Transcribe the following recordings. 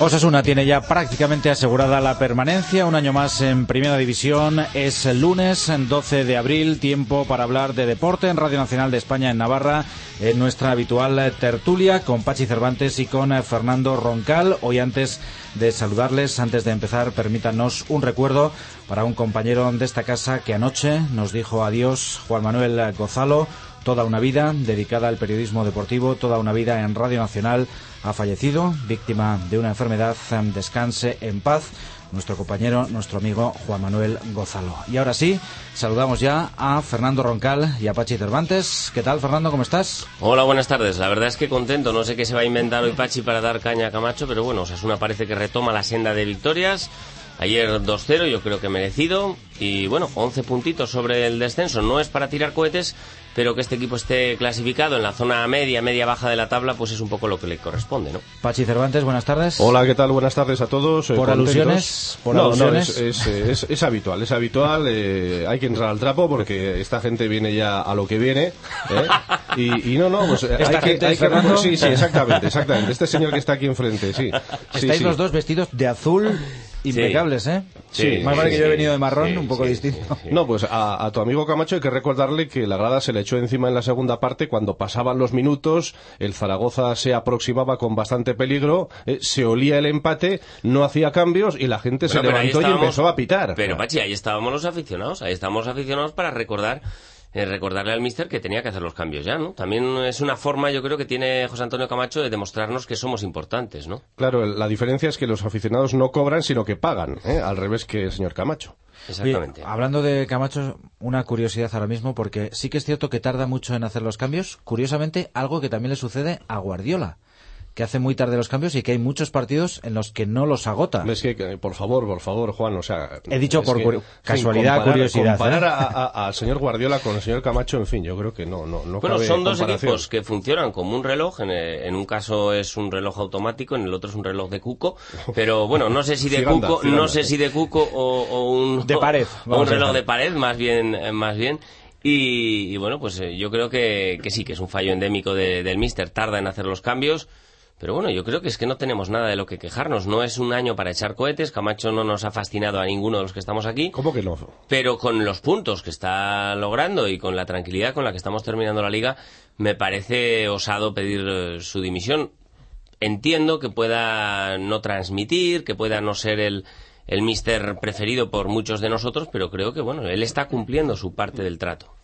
Osasuna tiene ya prácticamente asegurada la permanencia, un año más en Primera División. Es el lunes 12 de abril, tiempo para hablar de deporte en Radio Nacional de España en Navarra, en nuestra habitual tertulia con Pachi Cervantes y con Fernando Roncal. Hoy antes de saludarles, antes de empezar, permítanos un recuerdo para un compañero de esta casa que anoche nos dijo adiós, Juan Manuel Gozalo toda una vida dedicada al periodismo deportivo, toda una vida en Radio Nacional, ha fallecido, víctima de una enfermedad. Descanse en paz nuestro compañero, nuestro amigo Juan Manuel Gozalo. Y ahora sí, saludamos ya a Fernando Roncal y a Pachi Cervantes. ¿Qué tal, Fernando? ¿Cómo estás? Hola, buenas tardes. La verdad es que contento. No sé qué se va a inventar hoy Pachi para dar caña a Camacho, pero bueno, Osasuna parece que retoma la senda de victorias. Ayer 2-0, yo creo que merecido. Y bueno, 11 puntitos sobre el descenso. No es para tirar cohetes, pero que este equipo esté clasificado en la zona media, media baja de la tabla, pues es un poco lo que le corresponde, ¿no? Pachi Cervantes, buenas tardes. Hola, ¿qué tal? Buenas tardes a todos. Eh, ¿Por alusiones? ¿Por no, alusiones? no, es, es, es, habitual, es habitual. Eh, hay que entrar al trapo porque esta gente viene ya a lo que viene. ¿eh? Y, y, no, no, pues hay que... Hay que sí, sí, exactamente, exactamente. Este señor que está aquí enfrente, sí. Estáis sí, los sí. dos vestidos de azul impecables, ¿eh? Sí, Más vale sí, que yo he venido de marrón, sí, un poco sí, distinto. sí, sí. No, pues a, a, tu amigo Camacho hay que recordarle que la grada se le echó encima en la segunda parte cuando pasaban los minutos, el Zaragoza se aproximaba con bastante peligro, eh, se olía el empate, no hacía cambios y la gente Bueno, se levantó y empezó a pitar. Pero Pachi, ahí estábamos los aficionados, ahí estábamos aficionados para recordar eh, recordarle al míster que tenía que hacer los cambios ya, ¿no? También es una forma, yo creo, que tiene José Antonio Camacho de demostrarnos que somos importantes, ¿no? Claro, la diferencia es que los aficionados no cobran, sino que pagan, ¿eh? al revés que el señor Camacho. Exactamente. Hablando de Camacho, una curiosidad ahora mismo, porque sí que es cierto que tarda mucho en hacer los cambios. Curiosamente, algo que también le sucede a Guardiola que hace muy tarde los cambios y que hay muchos partidos en los que no los agota. Es que, por favor, por favor, Juan, o sea... He dicho por que, casualidad, comparar, curiosidad. Comparar ¿eh? al señor Guardiola con el señor Camacho, en fin, yo creo que no, no, no Bueno, cabe son dos equipos que funcionan como un reloj. En, en, un caso es un reloj automático, en el otro es un reloj de cuco. Pero bueno, no sé si de Ciganda, cuco, Ciganda. no sé si de cuco o, o un De pared, o un reloj de pared, más bien, eh, más bien. Y, y bueno, pues eh, yo creo que, que sí, que es un fallo endémico de- del Mister. Tarda en hacer los cambios. Pero bueno, yo creo que es que no tenemos nada de lo que quejarnos. No es un año para echar cohetes. Camacho no nos ha fascinado a ninguno de los que estamos aquí. ¿Cómo que no? Pero con los puntos que está logrando y con la tranquilidad con la que estamos terminando la liga, me parece osado pedir eh, su dimisión. Entiendo que pueda no transmitir, que pueda no ser el, el mister preferido por muchos de nosotros, pero creo que bueno, él está cumpliendo su parte del trato.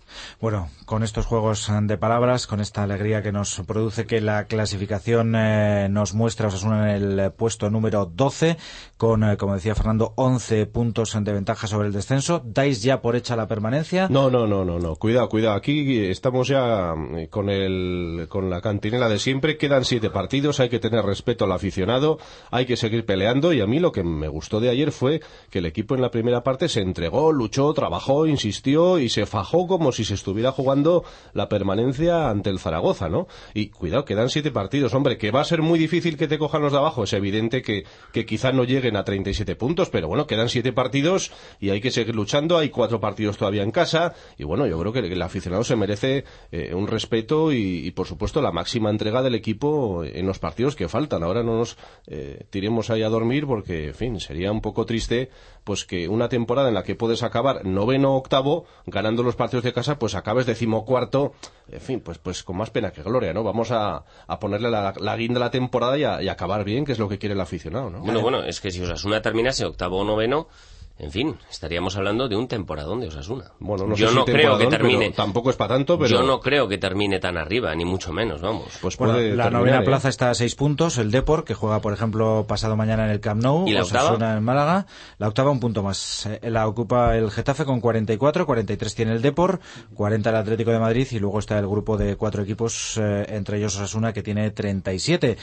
Bueno, con estos juegos de palabras, con esta alegría que nos produce que la clasificación eh, nos muestra Osasuna en el puesto número 12, con, eh, como decía Fernando, 11 puntos de ventaja sobre el descenso. ¿Dais ya por hecha la permanencia? No, no, no, no, no. Cuidado, cuidado. Aquí estamos ya eh, con el, con la cantinela de siempre. Quedan siete partidos. Hay que tener respeto al aficionado. Hay que seguir peleando. Y a mí lo que me gustó de ayer fue que el equipo en la primera parte se entregó, luchó, trabajó, insistió y se fajó como si se estuviera jugando la permanencia ante el Zaragoza, ¿no? Y cuidado, quedan siete partidos. Hombre, que va a ser muy difícil que te cojan los de abajo. Es evidente que, que quizá no lleguen a 37 puntos, pero bueno, quedan siete partidos y hay que seguir luchando. Hay cuatro partidos todavía en casa. Y bueno, yo creo que el aficionado se merece eh, un respeto y, y, por supuesto, la máxima entrega del equipo en los partidos que faltan. Ahora no nos eh, tiremos ahí a dormir porque, en fin, sería un poco triste pues que una temporada en la que puedes acabar noveno o octavo ganando los partidos de casa, pues acabes decimocuarto, en fin, pues pues con más pena que gloria, ¿no? Vamos a, ponerle la, la, guinda a la temporada y, a, y acabar bien, que es lo que quiere el aficionado, ¿no? Bueno, bueno, es que si Osasuna terminase octavo o noveno, en fin, estaríamos hablando de un temporadón de Osasuna. Bueno, no yo sé no si creo que temporadón, termine. pero tampoco es para tanto, pero Yo no creo que termine tan arriba, ni mucho menos, vamos. pues Bueno, puede la terminar, novena ¿eh? plaza está a seis puntos, el Depor, que juega, por ejemplo, pasado mañana en el Camp Nou, ¿Y la Osasuna octava? en Málaga, la octava un punto más. Eh, La ocupa el Getafe con 44, 43 tiene el Depor, 40 el Atlético de Madrid y luego está el grupo de cuatro equipos, eh, entre ellos Osasuna, que tiene 37.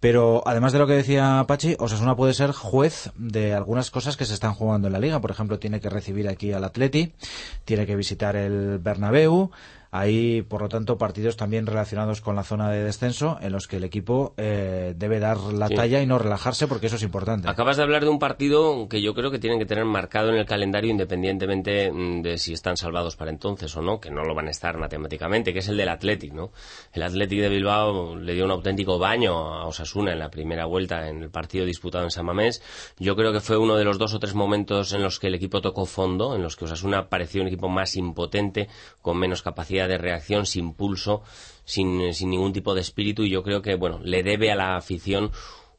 Pero además de lo que decía Pachi, Osasuna puede ser juez de algunas cosas que se están jugando en la liga. Por ejemplo, tiene que recibir aquí al Atleti, tiene que visitar el Bernabéu, hay, por lo tanto, partidos también relacionados con la zona de descenso en los que el equipo eh, debe dar la Sí. talla y no relajarse porque eso es importante. Acabas de hablar de un partido que yo creo que tienen que tener marcado en el calendario independientemente mm, de si están salvados para entonces o no, que no lo van a estar matemáticamente, que es el del Athletic, ¿no? El Athletic de Bilbao le dio un auténtico baño a Osasuna en la primera vuelta en el partido disputado en San Mamés. Yo creo que fue uno de los dos o tres momentos en los que el equipo tocó fondo, en los que Osasuna pareció un equipo más impotente, con menos capacidad de reacción, sin pulso, sin, sin ningún tipo de espíritu y yo creo que, bueno, le debe a la afición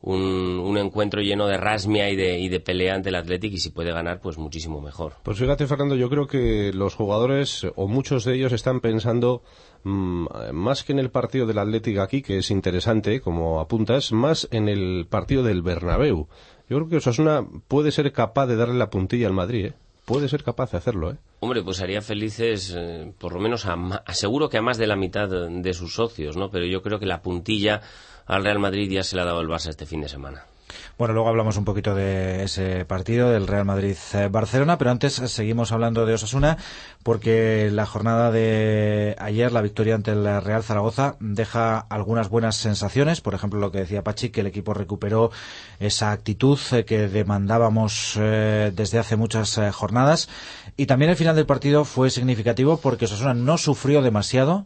un, un encuentro lleno de rasmia y de, y de pelea ante el Athletic y si puede ganar, pues muchísimo mejor. Pues fíjate, Fernando, yo creo que los jugadores, o muchos de ellos, están pensando mm, más que en el partido del Atlético aquí, que es interesante, como apuntas, más en el partido del Bernabéu. Yo creo que Osasuna puede ser capaz de darle la puntilla al Madrid, ¿eh? Puede ser capaz de hacerlo, ¿eh? Hombre, pues haría felices, eh, por lo menos, a, ma- seguro que a más de la mitad de sus socios, ¿no? Pero yo creo que la puntilla al Real Madrid ya se la ha dado el Barça este fin de semana. Bueno, luego hablamos un poquito de ese partido del Real Madrid-Barcelona, pero antes seguimos hablando de Osasuna porque la jornada de ayer, la victoria ante el Real Zaragoza, deja algunas buenas sensaciones. Por ejemplo, lo que decía Pachi, que el equipo recuperó esa actitud eh, que demandábamos eh, desde hace muchas eh, jornadas. Y también el final del partido fue significativo porque Osasuna no sufrió demasiado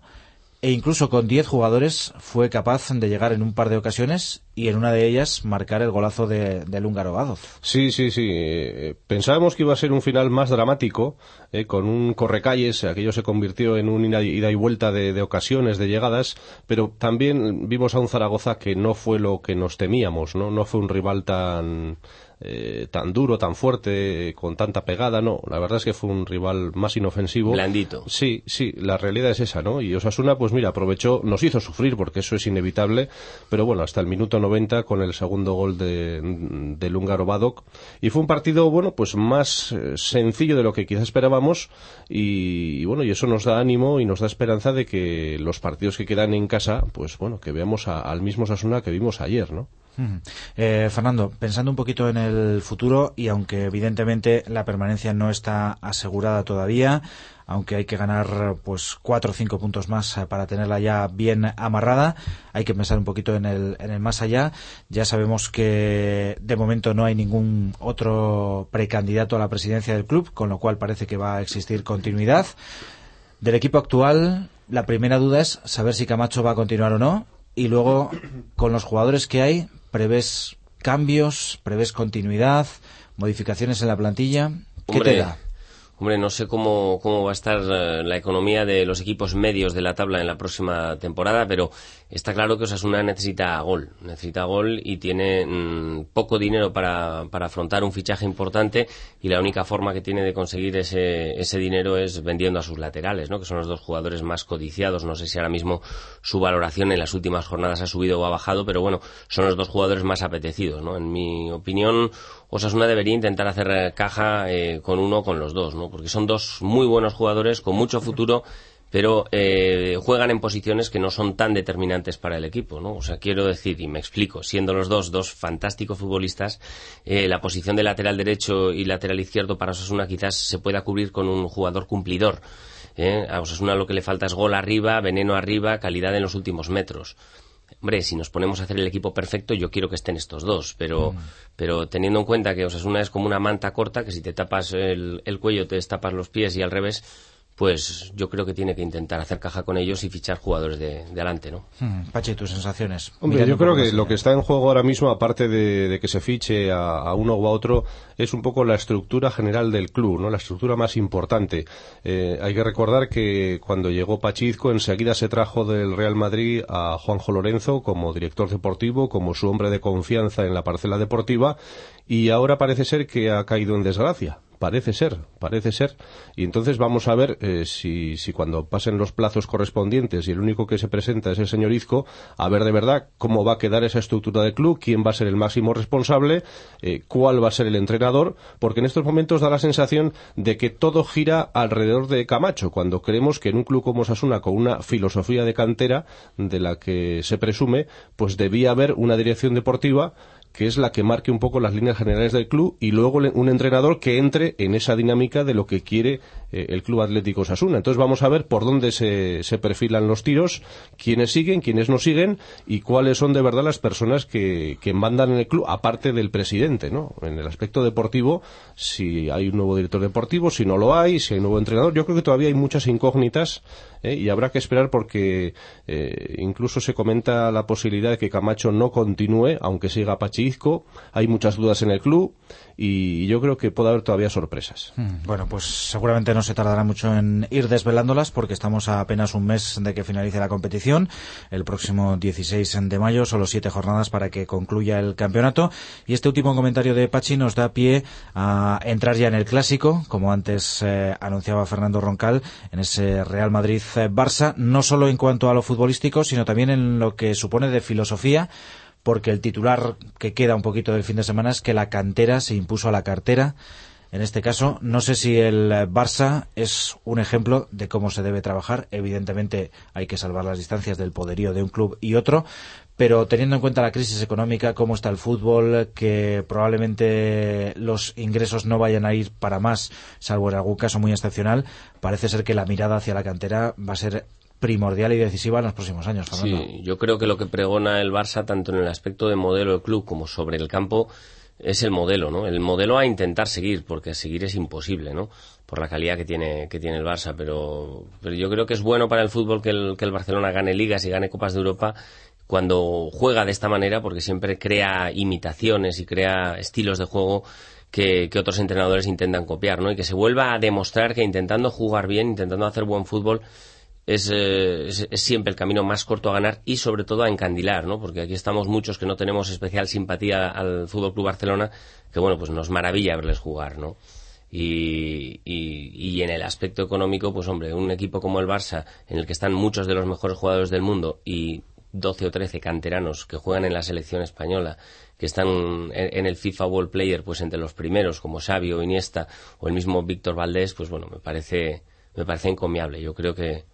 e incluso con 10 jugadores fue capaz de llegar en un par de ocasiones y en una de ellas marcar el golazo de, del húngaro Gadoz. Sí, sí, sí. Eh, pensábamos que iba a ser un final más dramático, eh, con un correcalles, aquello se convirtió en un ida ida y vuelta de, de ocasiones, de llegadas, pero también vimos a un Zaragoza que no fue lo que nos temíamos, ¿no? No fue un rival tan, eh, tan duro, tan fuerte, eh, con tanta pegada, no. La verdad es que fue un rival más inofensivo. Blandito. Sí, sí, la realidad es esa, ¿no? Y Osasuna, pues mira, aprovechó, nos hizo sufrir porque eso es inevitable, pero bueno, hasta el minuto 90 con el segundo gol de, del húngaro Badok. Y fue un partido, bueno, pues más eh, sencillo de lo que quizás esperábamos y, y bueno, y eso nos da ánimo y nos da esperanza de que los partidos que quedan en casa, pues bueno, que veamos a- al mismo Osasuna que vimos ayer, ¿no? Eh, Fernando, pensando un poquito en el futuro y aunque evidentemente la permanencia no está asegurada todavía, aunque hay que ganar pues cuatro o cinco puntos más eh, para tenerla ya bien amarrada, hay que pensar un poquito en el, en el más allá. Ya sabemos que de momento no hay ningún otro precandidato a la presidencia del club, con lo cual parece que va a existir continuidad. Del equipo actual, la primera duda es saber si Camacho va a continuar o no. Y luego, con los jugadores que hay, ¿prevés cambios? ¿Prevés continuidad? ¿Modificaciones en la plantilla? ¿Qué Hombre, te da? Hombre, no sé cómo, cómo va a estar eh, la economía de los equipos medios de la tabla en la próxima temporada, pero está claro que Osasuna necesita gol, necesita gol y tiene mm, poco dinero para, para afrontar un fichaje importante y la única forma que tiene de conseguir ese, ese dinero es vendiendo a sus laterales, ¿no? que son los dos jugadores más codiciados. No sé si ahora mismo su valoración en las últimas jornadas ha subido o ha bajado, pero bueno, son los dos jugadores más apetecidos. ¿no? En mi opinión, Osasuna debería intentar hacer caja eh, con uno o con los dos, ¿no? Porque son dos muy buenos jugadores con mucho futuro pero eh, juegan en posiciones que no son tan determinantes para el equipo, ¿no? O sea, quiero decir, y me explico, siendo los dos dos fantásticos futbolistas, eh, la posición de lateral derecho y lateral izquierdo para Osasuna quizás se pueda cubrir con un jugador cumplidor. ¿eh? A Osasuna lo que le falta es gol arriba, veneno arriba, calidad en los últimos metros. Hombre, si nos ponemos a hacer el equipo perfecto, yo quiero que estén estos dos, pero, pero teniendo en cuenta que Osasuna es como una manta corta, que si te tapas el, el cuello te destapas los pies y al revés, pues yo creo que tiene que intentar hacer caja con ellos y fichar jugadores de, de adelante, ¿no? Hmm, Pachi, tus sensaciones. Hombre, Mirando yo creo que lo que está en juego ahora mismo, aparte de, de que se fiche a, a uno o a otro, es un poco la estructura general del club, ¿no? La estructura más importante. Eh, hay que recordar que cuando llegó Pachizco, enseguida se trajo del Real Madrid a Juanjo Lorenzo como director deportivo, como su hombre de confianza en la parcela deportiva, y ahora parece ser que ha caído en desgracia Parece ser, parece ser. Y entonces vamos a ver eh, si, si cuando pasen los plazos correspondientes y el único que se presenta es el señor Izco, a ver de verdad cómo va a quedar esa estructura del club, quién va a ser el máximo responsable, eh, cuál va a ser el entrenador, porque en estos momentos da la sensación de que todo gira alrededor de Camacho, cuando creemos que en un club como Sasuna, con una filosofía de cantera de la que se presume, pues debía haber una dirección deportiva que es la que marque un poco las líneas generales del club y luego un entrenador que entre en esa dinámica de lo que quiere eh, el Club Atlético Sasuna. Entonces vamos a ver por dónde se, perfilan los tiros, quiénes siguen, quiénes no siguen y cuáles son de verdad las personas que, que mandan en el club, aparte del presidente, ¿no? En el aspecto deportivo, si hay un nuevo director deportivo, si no lo hay, si hay un nuevo entrenador, yo creo que todavía hay muchas incógnitas ¿eh? y habrá que esperar porque eh, incluso se comenta la posibilidad de que Camacho no continúe, aunque siga Hay muchas dudas en el club y yo creo que puede haber todavía sorpresas. Mm, bueno, pues seguramente no se tardará mucho en ir desvelándolas porque estamos a apenas un mes de que finalice la competición. El próximo 16 de mayo, solo siete jornadas para que concluya el campeonato. Y este último comentario de Pachi nos da pie a entrar ya en el clásico, como antes eh, anunciaba Fernando Roncal, en ese Real Madrid-Barça, no solo en cuanto a lo futbolístico, sino también en lo que supone de filosofía porque el titular que queda un poquito del fin de semana es que la cantera se impuso a la cartera. En este caso, no sé si el Barça es un ejemplo de cómo se debe trabajar. Evidentemente hay que salvar las distancias del poderío de un club y otro, pero teniendo en cuenta la crisis económica, cómo está el fútbol, que probablemente los ingresos no vayan a ir para más, salvo en algún caso muy excepcional, parece ser que la mirada hacia la cantera va a ser primordial y decisiva en los próximos años. Sí, yo creo que lo que pregona el Barça, tanto en el aspecto de modelo del club como sobre el campo, es el modelo, ¿no? El modelo a intentar seguir, porque seguir es imposible, ¿no? Por la calidad que tiene, que tiene el Barça, pero, pero yo creo que es bueno para el fútbol que el, que el Barcelona gane ligas y gane Copas de Europa cuando juega de esta manera, porque siempre crea imitaciones y crea estilos de juego que, que, otros entrenadores intentan copiar, ¿no? Y que se vuelva a demostrar que intentando jugar bien, intentando hacer buen fútbol, eh, es, es, siempre el camino más corto a ganar y sobre todo a encandilar, ¿no? Porque aquí estamos muchos que no tenemos especial simpatía al Fútbol Club Barcelona, que bueno, pues nos maravilla verles jugar, ¿no? Y, y, en el aspecto económico, pues hombre, un equipo como el Barça, en el que están muchos de los mejores jugadores del mundo y 12 o 13 canteranos que juegan en la selección española, que están en, el FIFA World Player, pues entre los primeros, como Xavi Iniesta o el mismo Víctor Valdés, pues bueno, me parece, me parece encomiable. Yo creo que,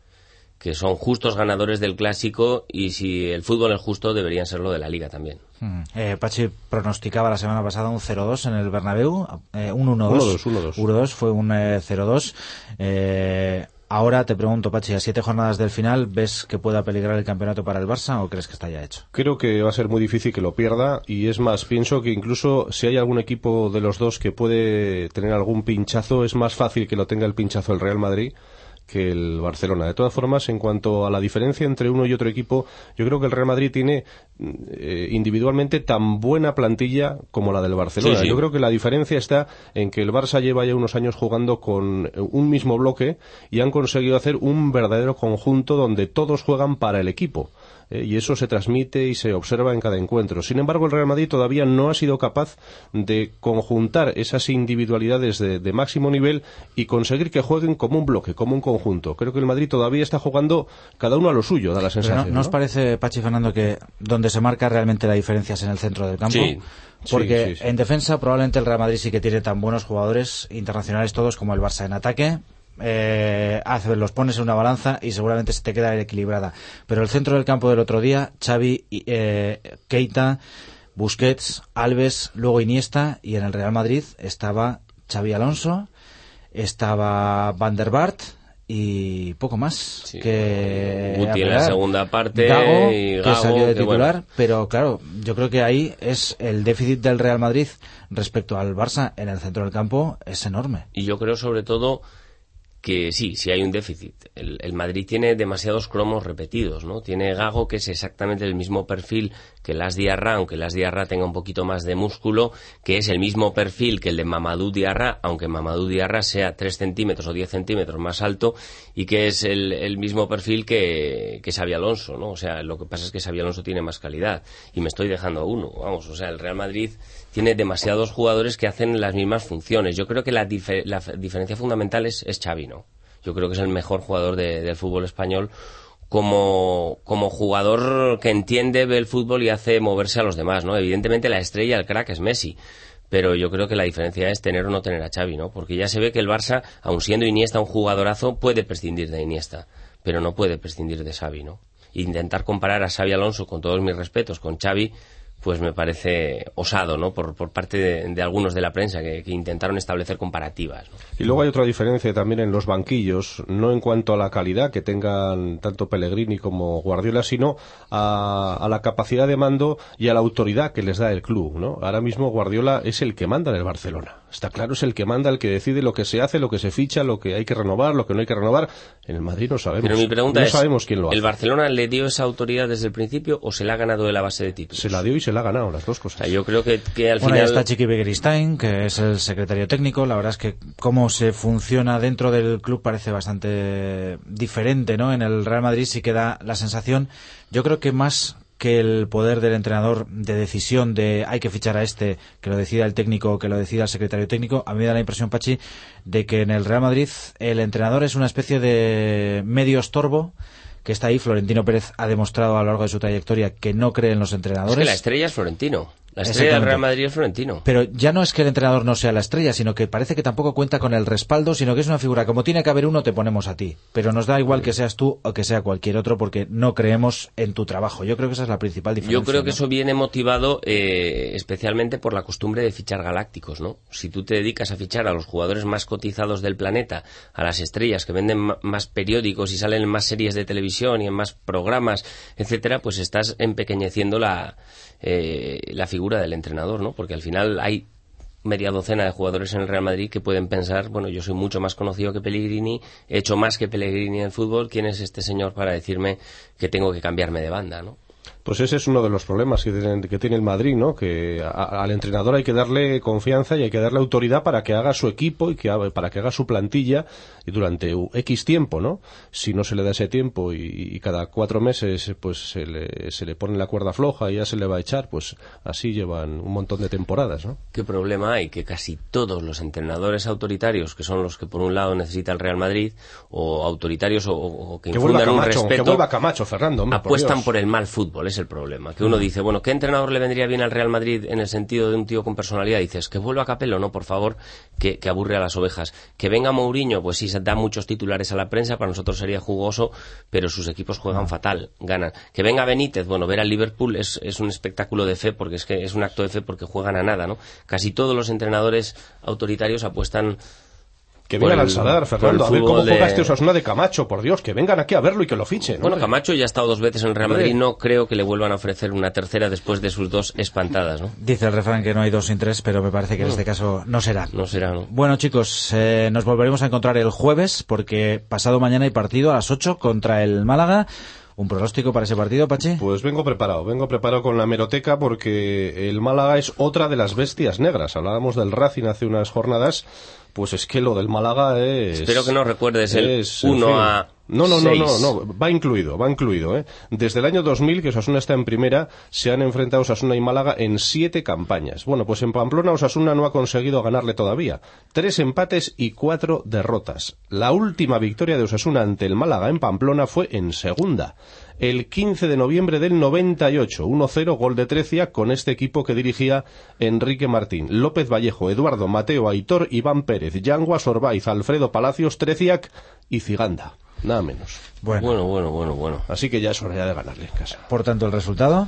que son justos ganadores del clásico y si el fútbol es justo deberían serlo de la liga también. Mm. Eh, Pachi pronosticaba la semana pasada un 0-2 en el Bernabéu, eh, un 1-2. 1-2 fue un eh, 0-2. Eh, ahora te pregunto, Pachi, a siete jornadas del final, ¿ves que pueda peligrar el campeonato para el Barça o crees que está ya hecho? Creo que va a ser muy difícil que lo pierda y es más, pienso que incluso si hay algún equipo de los dos que puede tener algún pinchazo, es más fácil que lo tenga el pinchazo el Real Madrid que el Barcelona. De todas formas, en cuanto a la diferencia entre uno y otro equipo, yo creo que el Real Madrid tiene eh, individualmente tan buena plantilla como la del Barcelona. Yo creo que la diferencia está en que el Barça lleva ya unos años jugando con un mismo bloque y han conseguido hacer un verdadero conjunto donde todos juegan para el equipo. Eh, y eso se transmite y se observa en cada encuentro. Sin embargo, el Real Madrid todavía no ha sido capaz de conjuntar esas individualidades de, de, máximo nivel y conseguir que jueguen como un bloque, como un conjunto. Creo que el Madrid todavía está jugando cada uno a lo suyo, da la sensación. No, ¿no, os parece, Pachi Fernando, que donde se marca realmente la diferencia es en el centro del campo? Sí. Porque Sí, sí, sí. en defensa probablemente el Real Madrid sí que tiene tan buenos jugadores internacionales todos como el Barça en ataque. Eh, los pones en una balanza y seguramente se te queda equilibrada. Pero el centro del campo del otro día, Xavi, eh, Keita, Busquets, Alves, luego Iniesta y en el Real Madrid estaba Xavi Alonso, estaba Van der Bart y poco más Sí. que Guti en la segunda parte Gago, y que salió de titular bueno. pero claro yo creo que ahí es el déficit del Real Madrid respecto al Barça en el centro del campo es enorme Y yo creo sobre todo que sí, sí hay un déficit. El, Madrid tiene demasiados cromos repetidos, ¿no? Tiene Gago, que es exactamente el mismo perfil que Las Diarra, aunque Las Diarra tenga un poquito más de músculo, que es el mismo perfil que el de Mamadou Diarra, aunque Mamadou Diarra sea 3 centímetros o 10 centímetros más alto, y que es el, mismo perfil que, que Xavi Alonso, ¿no? O sea, lo que pasa es que Xavi Alonso tiene más calidad, y me estoy dejando a uno, vamos, o sea, el Real Madrid tiene demasiados jugadores que hacen las mismas funciones. Yo creo que la, la diferencia fundamental es, es ¿no? Yo creo que es el mejor jugador del fútbol español como, jugador que entiende el fútbol y hace moverse a los demás, ¿no? Evidentemente la estrella, el crack es Messi, pero yo creo que la diferencia es tener o no tener a Xavi, ¿no? Porque ya se ve que el Barça, aun siendo Iniesta un jugadorazo, puede prescindir de Iniesta, pero no puede prescindir de Xavi, ¿no? Intentar comparar a Xavi Alonso, con todos mis respetos, con Xavi, pues me parece osado, ¿no? Por, por parte de, algunos de la prensa que, intentaron establecer comparativas. Y luego hay otra diferencia también en los banquillos, no en cuanto a la calidad que tengan tanto Pellegrini como Guardiola, sino a, la capacidad de mando y a la autoridad que les da el club, ¿no? Ahora mismo Guardiola es el que manda en el Barcelona. Está claro, es el que manda, el que decide lo que se hace, lo que se ficha, lo que hay que renovar, lo que no hay que renovar. En el Madrid no sabemos. Pero mi pregunta no es, sabemos quién lo hace. ¿el Barcelona le dio esa autoridad desde el principio o se la ha ganado de la base de títulos? Se la dio y se ha ganado, las dos cosas. yo creo que, al bueno, final... está Chiqui Begeristain, que es el secretario técnico. La verdad es que cómo se funciona dentro del club parece bastante diferente, ¿no? En el Real Madrid sí queda la sensación, yo creo que más que el poder del entrenador de decisión de hay que fichar a este, que lo decida el técnico, que lo decida el secretario técnico, a mí me da la impresión, Pachi, de que en el Real Madrid el entrenador es una especie de medio estorbo que está ahí. Florentino Pérez ha demostrado a lo largo de su trayectoria que no cree en los entrenadores. Es que la estrella es Florentino. La estrella del Real Madrid es Florentino. Pero ya no es que el entrenador no sea la estrella, sino que parece que tampoco cuenta con el respaldo, sino que es una figura. Como tiene que haber uno, te ponemos a ti. Pero nos da igual que seas tú o que sea cualquier otro, porque no creemos en tu trabajo. Yo creo que esa es la principal diferencia. Yo creo que eso viene motivado eh, especialmente por la costumbre de fichar galácticos, ¿no? Si tú te dedicas a fichar a los jugadores más cotizados del planeta, a las estrellas que venden más periódicos y salen en más series de televisión y en más programas, etcétera, pues estás empequeñeciendo la eh, la figura del entrenador, ¿no? Porque al final hay media docena de jugadores en el Real Madrid que pueden pensar, bueno, yo soy mucho más conocido que Pellegrini, he hecho más que Pellegrini en el fútbol, ¿quién es este señor para decirme que tengo que cambiarme de banda, ¿no? Pues ese es uno de los problemas que tiene, el Madrid, ¿no? Que al entrenador hay que darle confianza y hay que darle autoridad para que haga su equipo y que para que haga su plantilla y durante X tiempo, ¿no? Si no se le da ese tiempo y, cada cuatro meses pues se le, se le pone la cuerda floja y ya se le va a echar, pues así llevan un montón de temporadas, ¿no? ¿Qué problema hay? Que casi todos los entrenadores autoritarios, que son los que por un lado necesita el Real Madrid, o autoritarios o, que, infundan un respeto, que vuelva Camacho, Fernando, apuestan por, el mal fútbol el problema. Que uno dice, bueno, ¿qué entrenador le vendría bien al Real Madrid en el sentido de un tío con personalidad? Dices, que vuelva a Capello, no, por favor, que, aburre a las ovejas. Que venga Mourinho, pues sí, se da muchos titulares a la prensa, para nosotros sería jugoso, pero sus equipos juegan fatal, ganan. Que venga Benítez, bueno, ver al Liverpool es, es un espectáculo de fe, porque es que es un acto de fe porque juegan a nada, ¿no? Casi todos los entrenadores autoritarios apuestan que vengan al Sadar, Fernando, a ver cómo juega este Osasuna de Camacho, por Dios, que vengan aquí a verlo y que lo fichen. Bueno, Camacho ya ha estado dos veces en Real Madrid, no creo que le vuelvan a ofrecer una tercera después de sus dos espantadas, ¿no? Dice el refrán que no hay dos sin tres, pero me parece que en este caso no será. No será, ¿no? Bueno, chicos, eh, nos volveremos a encontrar el jueves, porque pasado mañana hay partido a las 8 contra el Málaga. ¿Un pronóstico para ese partido, Pachi? Pues vengo preparado, vengo preparado con la meroteca porque el Málaga es otra de las bestias negras. Hablábamos del Racing hace unas jornadas pues es que lo del Málaga es... Espero que no recuerdes el 1 a no, no, no, no, no, va incluido, va incluido. ¿eh? Desde el año 2000 que Osasuna está en primera, se han enfrentado Osasuna y Málaga en siete campañas. Bueno, pues en Pamplona Osasuna no ha conseguido ganarle todavía. Tres empates y cuatro derrotas. La última victoria de Osasuna ante el Málaga en Pamplona fue en segunda. El 15 de noviembre del 98, 1-0, gol de Trecia con este equipo que dirigía Enrique Martín. López Vallejo, Eduardo, Mateo, Aitor, Iván Pérez, Yangua, Sorbaiz, Alfredo Palacios, Treciac y Ciganda. Nada menos. Bueno. bueno, bueno, bueno, Así que ya es hora ya de ganarle en casa. Por tanto, el resultado.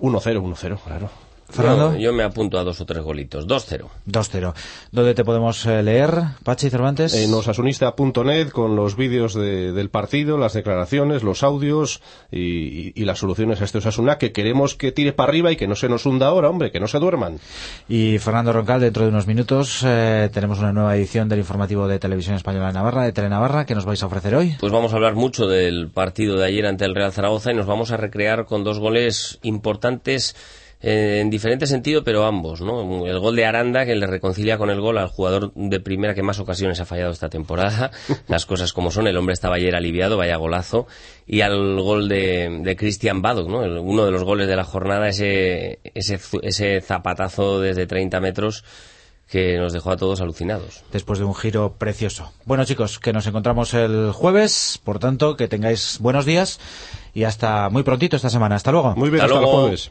1-0, 1-0, claro. Fernando. Yo, yo me apunto a dos o tres golitos. 2-0. 2-0. ¿Dónde te podemos eh, leer, Pachi Cervantes? En osasunista.net con los vídeos de- del partido, las declaraciones, los audios y, y- y las soluciones a este Osasuna que queremos que tire para arriba y que no se nos hunda ahora, hombre, que no se duerman. Y Fernando Roncal, dentro de unos minutos eh, tenemos una nueva edición del informativo de Televisión Española de Navarra, de Telenavarra, que nos vais a ofrecer hoy. Pues vamos a hablar mucho del partido de ayer ante el Real Zaragoza y nos vamos a recrear con dos goles importantes en diferente sentido, pero ambos, ¿no? El gol de Aranda, que le reconcilia con el gol al jugador de primera que más ocasiones ha fallado esta temporada. Las cosas como son, el hombre estaba ayer aliviado, vaya golazo. Y al gol de, de Christian Badok, ¿no? El- uno de los goles de la jornada, ese, ese, ese zapatazo desde 30 metros que nos dejó a todos alucinados. después de un giro precioso. Bueno, chicos, que nos encontramos el jueves, por tanto, que tengáis buenos días y hasta muy prontito esta semana. Hasta luego. Muy bien, Hasta hasta el luego. jueves.